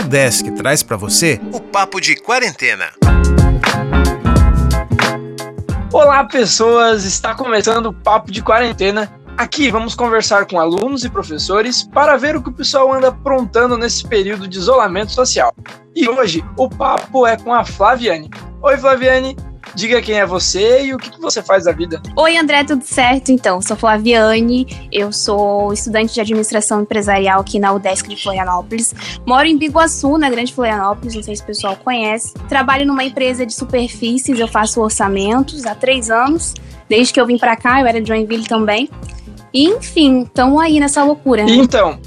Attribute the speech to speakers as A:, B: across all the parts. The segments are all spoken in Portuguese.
A: Udesc traz para você o Papo de Quarentena.
B: Olá, pessoas! Está começando o Papo de Quarentena. Aqui vamos conversar com alunos e professores para ver o que o pessoal anda aprontando nesse período de isolamento social. E hoje o papo é com a Flaviane. Oi, Flaviane, Diga quem é você e o que, você faz da vida.
C: Oi, André, tudo certo? Então, sou Flaviane, eu sou estudante de administração empresarial aqui na UDESC de Florianópolis. Moro em Biguaçu, na Grande Florianópolis, não sei se o pessoal conhece. Trabalho numa empresa de superfícies, eu faço orçamentos há três anos. Desde que eu vim para cá, eu era de Joinville também. E, enfim, estamos aí nessa loucura. Né?
B: Então,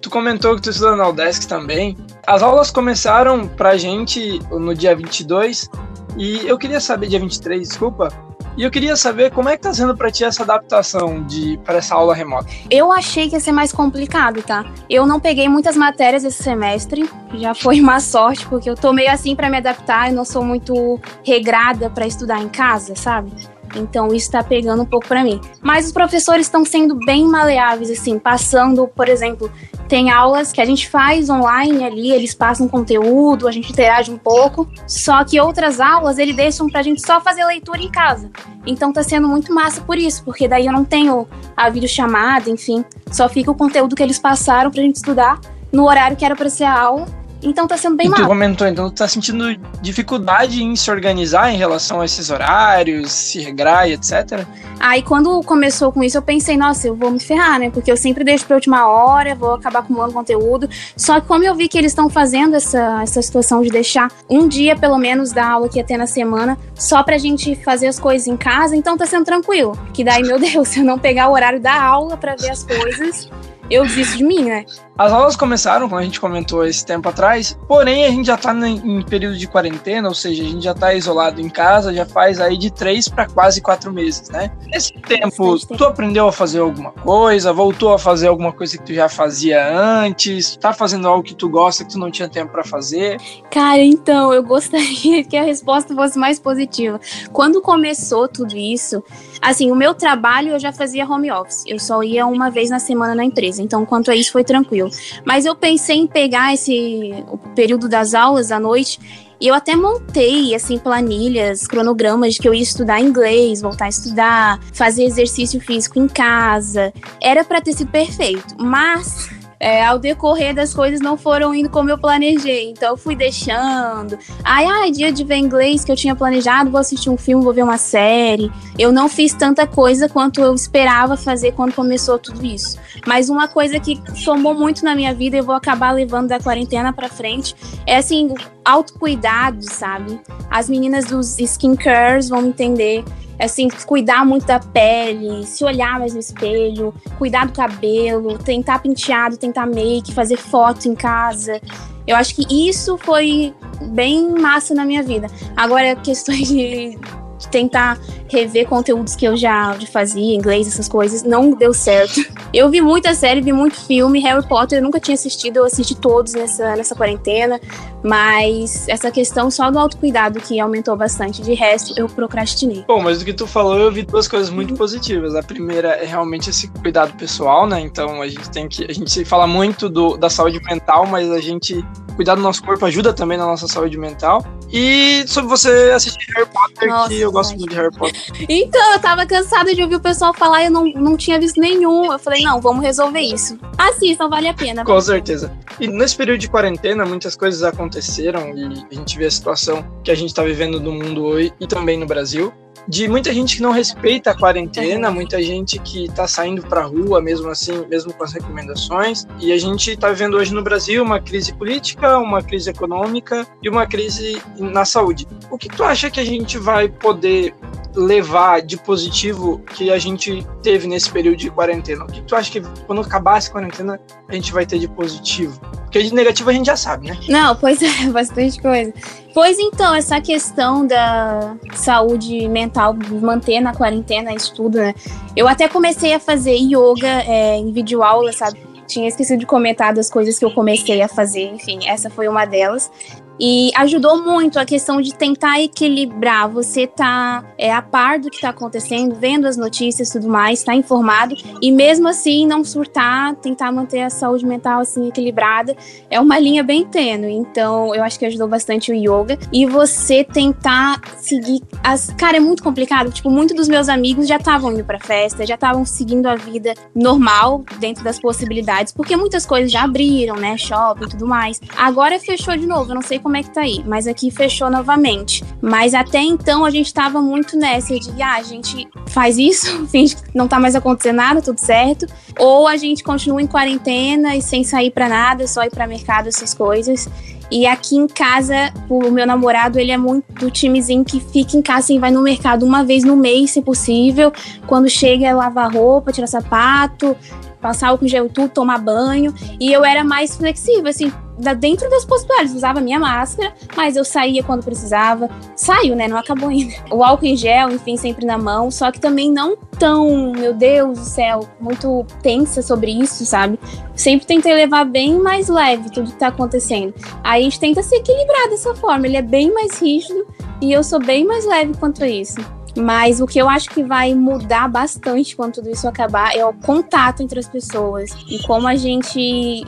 B: tu comentou que tu estuda na UDESC também. As aulas começaram pra gente no dia 22 e eu queria saber, dia 23, desculpa, e eu queria saber como é que tá sendo para ti essa adaptação de para essa aula remota.
C: Eu achei que ia ser mais complicado, tá? Eu não peguei muitas matérias esse semestre, já foi uma sorte porque eu tô meio assim para me adaptar, eu não sou muito regrada para estudar em casa, sabe? Então isso está pegando um pouco para mim. Mas os professores estão sendo bem maleáveis, assim, passando, por exemplo, tem aulas que a gente faz online ali, eles passam conteúdo, a gente interage um pouco. Só que outras aulas eles deixam pra gente só fazer leitura em casa. Então tá sendo muito massa por isso, porque daí eu não tenho a videochamada, enfim, só fica o conteúdo que eles passaram pra gente estudar no horário que era para ser a aula então tá sendo bem mal.
B: Tu comentou, então tu tá sentindo dificuldade em se organizar em relação a esses horários, se regrar e etc?
C: Aí quando começou com isso, eu pensei, nossa, eu vou me ferrar, né? Porque eu sempre deixo pra última hora, vou acabar acumulando conteúdo. Só que como eu vi que eles estão fazendo essa, essa situação de deixar um dia, pelo menos, da aula que ia ter na semana, só pra gente fazer as coisas em casa, então tá sendo tranquilo. Que daí, meu Deus, se eu não pegar o horário da aula para ver as coisas, eu desisto de mim, né?
B: As aulas começaram, como a gente comentou esse tempo atrás, porém a gente já tá em período de quarentena, ou seja, a gente já tá isolado em casa, já faz aí de três para quase quatro meses, né? Nesse tempo, tu aprendeu a fazer alguma coisa, voltou a fazer alguma coisa que tu já fazia antes, tá fazendo algo que tu gosta que tu não tinha tempo para fazer?
C: Cara, então, eu gostaria que a resposta fosse mais positiva. Quando começou tudo isso, assim, o meu trabalho eu já fazia home office, eu só ia uma vez na semana na empresa, então quanto a isso foi tranquilo. Mas eu pensei em pegar esse o período das aulas à noite e eu até montei, assim, planilhas, cronogramas que eu ia estudar inglês, voltar a estudar, fazer exercício físico em casa. Era para ter sido perfeito, mas é, ao decorrer das coisas não foram indo como eu planejei. Então eu fui deixando. Ai, ai, dia de ver inglês que eu tinha planejado, vou assistir um filme, vou ver uma série. Eu não fiz tanta coisa quanto eu esperava fazer quando começou tudo isso. Mas uma coisa que somou muito na minha vida e vou acabar levando da quarentena para frente é assim, autocuidado, sabe? As meninas dos skincares vão entender assim, cuidar muito da pele, se olhar mais no espelho, cuidar do cabelo, tentar penteado, tentar make, fazer foto em casa. Eu acho que isso foi bem massa na minha vida. Agora, questões de tentar rever conteúdos que eu já, já fazia, inglês, essas coisas, não deu certo. Eu vi muita série, vi muito filme, Harry Potter eu nunca tinha assistido, eu assisti todos nessa, nessa quarentena, mas essa questão só do autocuidado que aumentou bastante, de resto eu procrastinei.
B: Bom, mas do que tu falou, eu vi duas coisas muito positivas. A primeira é realmente esse cuidado pessoal, né? Então a gente tem que, a gente fala muito do, da saúde mental, mas a gente cuidar do nosso corpo ajuda também na nossa saúde mental. E sobre você assistir Harry Potter, Nossa, que eu gosto muito de Harry Potter.
C: Então, eu tava cansada de ouvir o pessoal falar e eu não, não tinha visto nenhum. Eu falei, não, vamos resolver isso. Assistam, vale a pena.
B: Com certeza. E nesse período de quarentena, muitas coisas aconteceram e a gente vê a situação que a gente tá vivendo no mundo hoje e também no Brasil de muita gente que não respeita a quarentena, muita gente que está saindo para a rua mesmo assim, mesmo com as recomendações. E a gente está vivendo hoje no Brasil uma crise política, uma crise econômica e uma crise na saúde. O que tu acha que a gente vai poder levar de positivo que a gente teve nesse período de quarentena? O que tu acha que quando acabar essa quarentena a gente vai ter de positivo? Porque de negativo a gente já sabe, né?
C: Não, pois é, bastante coisa. Pois então, essa questão da saúde mental, manter na quarentena, isso tudo, né? Eu até comecei a fazer yoga é, em videoaula, sabe? Tinha esquecido de comentar das coisas que eu comecei a fazer, enfim, essa foi uma delas. E ajudou muito a questão de tentar equilibrar. Você tá é, a par do que tá acontecendo, vendo as notícias e tudo mais, tá informado, e mesmo assim não surtar, tentar manter a saúde mental assim equilibrada. É uma linha bem tênue. Então, eu acho que ajudou bastante o yoga. E você tentar seguir as. Cara, é muito complicado. Tipo, muitos dos meus amigos já estavam indo pra festa, já estavam seguindo a vida normal, dentro das possibilidades, porque muitas coisas já abriram, né? Shopping e tudo mais. Agora fechou de novo, eu não sei como é que tá aí, mas aqui fechou novamente. Mas até então a gente tava muito nessa de, ah, a gente faz isso, finge que não tá mais acontecendo nada, tudo certo, ou a gente continua em quarentena e sem sair para nada, só ir para mercado, essas coisas. E aqui em casa, o meu namorado, ele é muito do timezinho que fica em casa, assim, vai no mercado uma vez no mês, se possível. Quando chega, é lavar roupa, tirar sapato, passar álcool gel e tudo, tomar banho. E eu era mais flexível, assim, dentro das possibilidades. Usava minha máscara, mas eu saía quando precisava. Saiu, né? Não acabou ainda. O álcool em gel, enfim, sempre na mão. Só que também não tão, meu Deus do céu, muito tensa sobre isso, sabe? Sempre tentei levar bem mais leve tudo que tá acontecendo. Aí a gente tenta se equilibrar dessa forma. Ele é bem mais rígido e eu sou bem mais leve quanto a isso. Mas o que eu acho que vai mudar bastante quando tudo isso acabar é o contato entre as pessoas e como a gente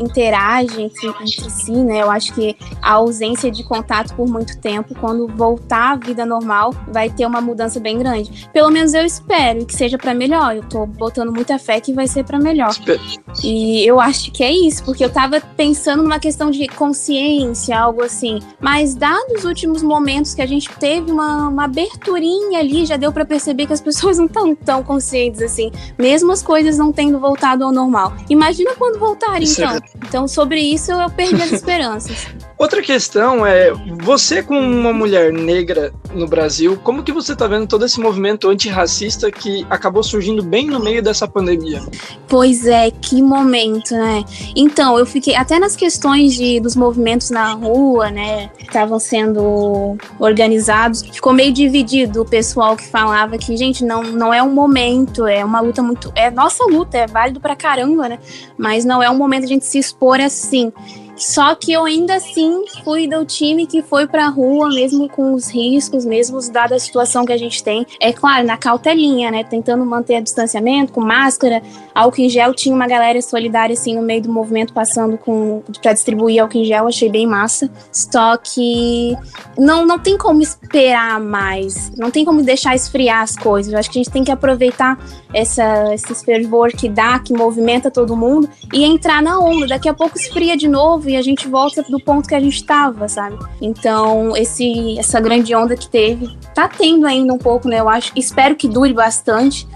C: interage entre, entre si, né? Eu acho que a ausência de contato por muito tempo, quando voltar à vida normal, vai ter uma mudança bem grande. Pelo menos eu espero que seja para melhor. Eu tô botando muita fé que vai ser para melhor. E eu acho que é isso, porque eu tava pensando numa questão de consciência, algo assim. Mas dados os últimos momentos que a gente teve uma, uma aberturinha ali, já deu para perceber que as pessoas não estão tão conscientes assim, mesmo as coisas não tendo voltado ao normal. Imagina quando voltarem, então. É então, sobre isso eu perdi as esperanças.
B: Outra questão é, você como uma mulher negra no Brasil, como que você está vendo todo esse movimento antirracista que acabou surgindo bem no meio dessa pandemia?
C: Pois é, que momento, né? Então, eu fiquei até nas questões de, dos movimentos na rua, né, que estavam sendo organizados, ficou meio dividido o pessoal que falava que, gente, não, não é um momento, é uma luta muito, é nossa luta, é válido pra caramba, né? Mas não é um momento a gente se expor assim. Só que eu ainda assim fui do time que foi pra rua, mesmo com os riscos, mesmo dada a situação que a gente tem. É claro, na cautelinha, né? Tentando manter a distanciamento, com máscara, álcool em gel. Tinha uma galera solidária, assim, no meio do movimento, passando com pra distribuir álcool em gel. Achei bem massa. Só que não, não tem como esperar mais. Não tem como deixar esfriar as coisas. Eu acho que a gente tem que aproveitar essa, esse fervor que dá, que movimenta todo mundo, e entrar na onda. Daqui a pouco esfria de novo e a gente volta do ponto que a gente estava, sabe? Então, esse, essa grande onda que teve, tá tendo ainda um pouco, né? Eu acho, espero que dure bastante.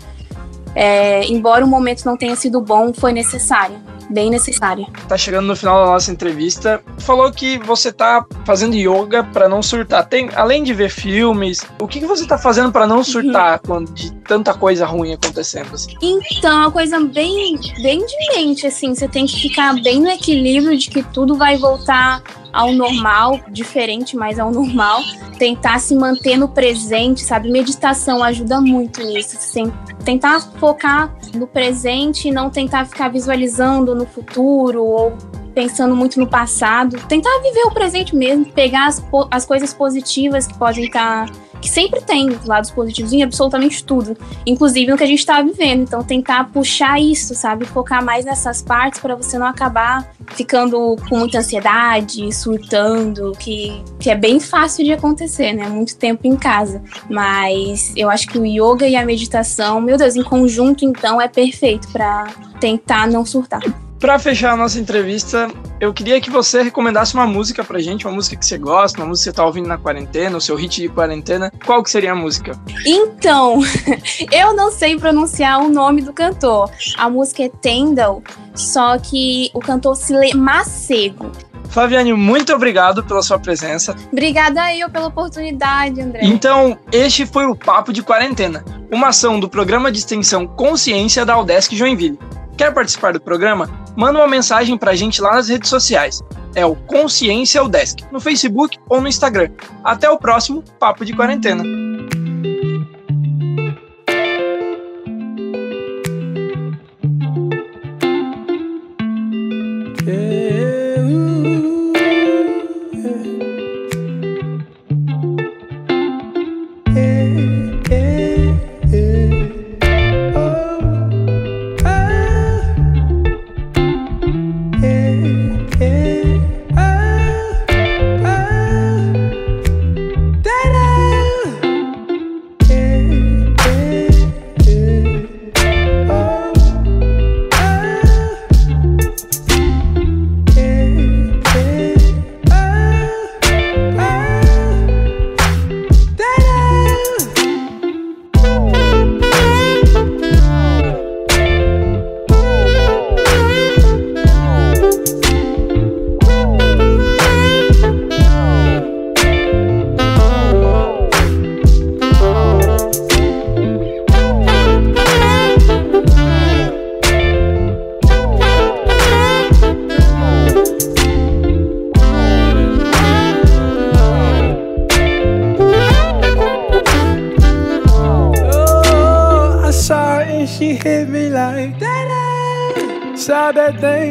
C: É, embora o momento não tenha sido bom, foi necessário bem necessária.
B: Tá chegando no final da nossa entrevista. Falou que você tá fazendo yoga para não surtar. Tem, além de ver filmes, o que, que você tá fazendo para não surtar uhum. quando, de tanta coisa ruim acontecendo? Assim?
C: Então, é uma coisa bem, bem de mente, assim. Você tem que ficar bem no equilíbrio de que tudo vai voltar ao normal, diferente, mas ao normal. Tentar se manter no presente, sabe? Meditação ajuda muito nisso. Assim, tentar focar no presente e não tentar ficar visualizando no futuro ou pensando muito no passado. Tentar viver o presente mesmo, pegar as, as coisas positivas que podem estar. Tá que sempre tem lados positivos em absolutamente tudo, inclusive no que a gente está vivendo. Então, tentar puxar isso, sabe? Focar mais nessas partes para você não acabar ficando com muita ansiedade, surtando, que, que é bem fácil de acontecer, né? Muito tempo em casa. Mas eu acho que o yoga e a meditação, meu Deus, em conjunto, então, é perfeito para tentar não surtar.
B: Para fechar a nossa entrevista, eu queria que você recomendasse uma música pra gente, uma música que você gosta, uma música que você tá ouvindo na quarentena, o seu hit de quarentena. Qual que seria a música?
C: Então, eu não sei pronunciar o nome do cantor. A música é Tendal, só que o cantor se lê Macego.
B: Flaviane, muito obrigado pela sua presença.
C: Obrigada eu pela oportunidade, André.
B: Então, este foi o Papo de Quarentena, uma ação do programa de extensão Consciência da Udesc Joinville. Quer participar do programa? Manda uma mensagem pra gente lá nas redes sociais. É o Consciência Desk, no Facebook ou no Instagram. Até o próximo Papo de Quarentena.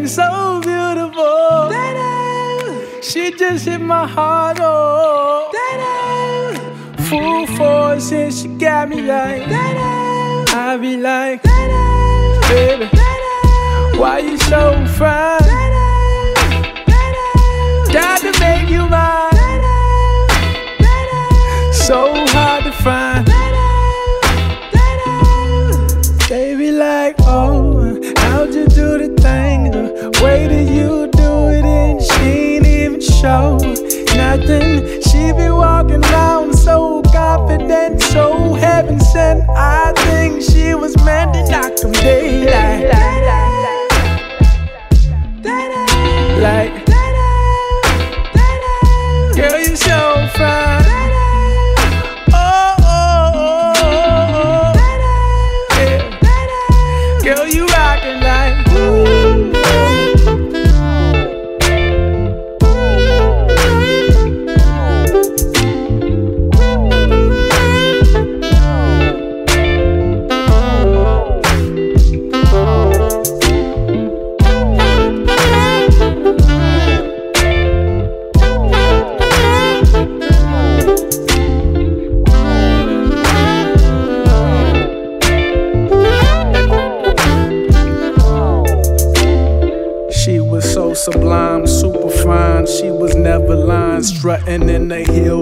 D: Thing so beautiful. She just hit my heart, oh. Full force and she got me like. I be like, baby, why you so fine? Got to make you mine. She be walking around so confident, so heaven sent. I think she was meant to knock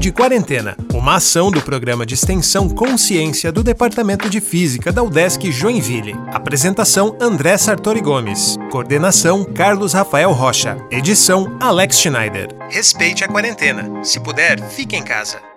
A: Papo de Quarentena, uma ação do programa de extensão Consciência do Departamento de Física da UDESC Joinville. Apresentação André Sartori Gomes. Coordenação Carlos Rafael Rocha. Edição Alex Schneider. Respeite a quarentena. Se puder, fique em casa.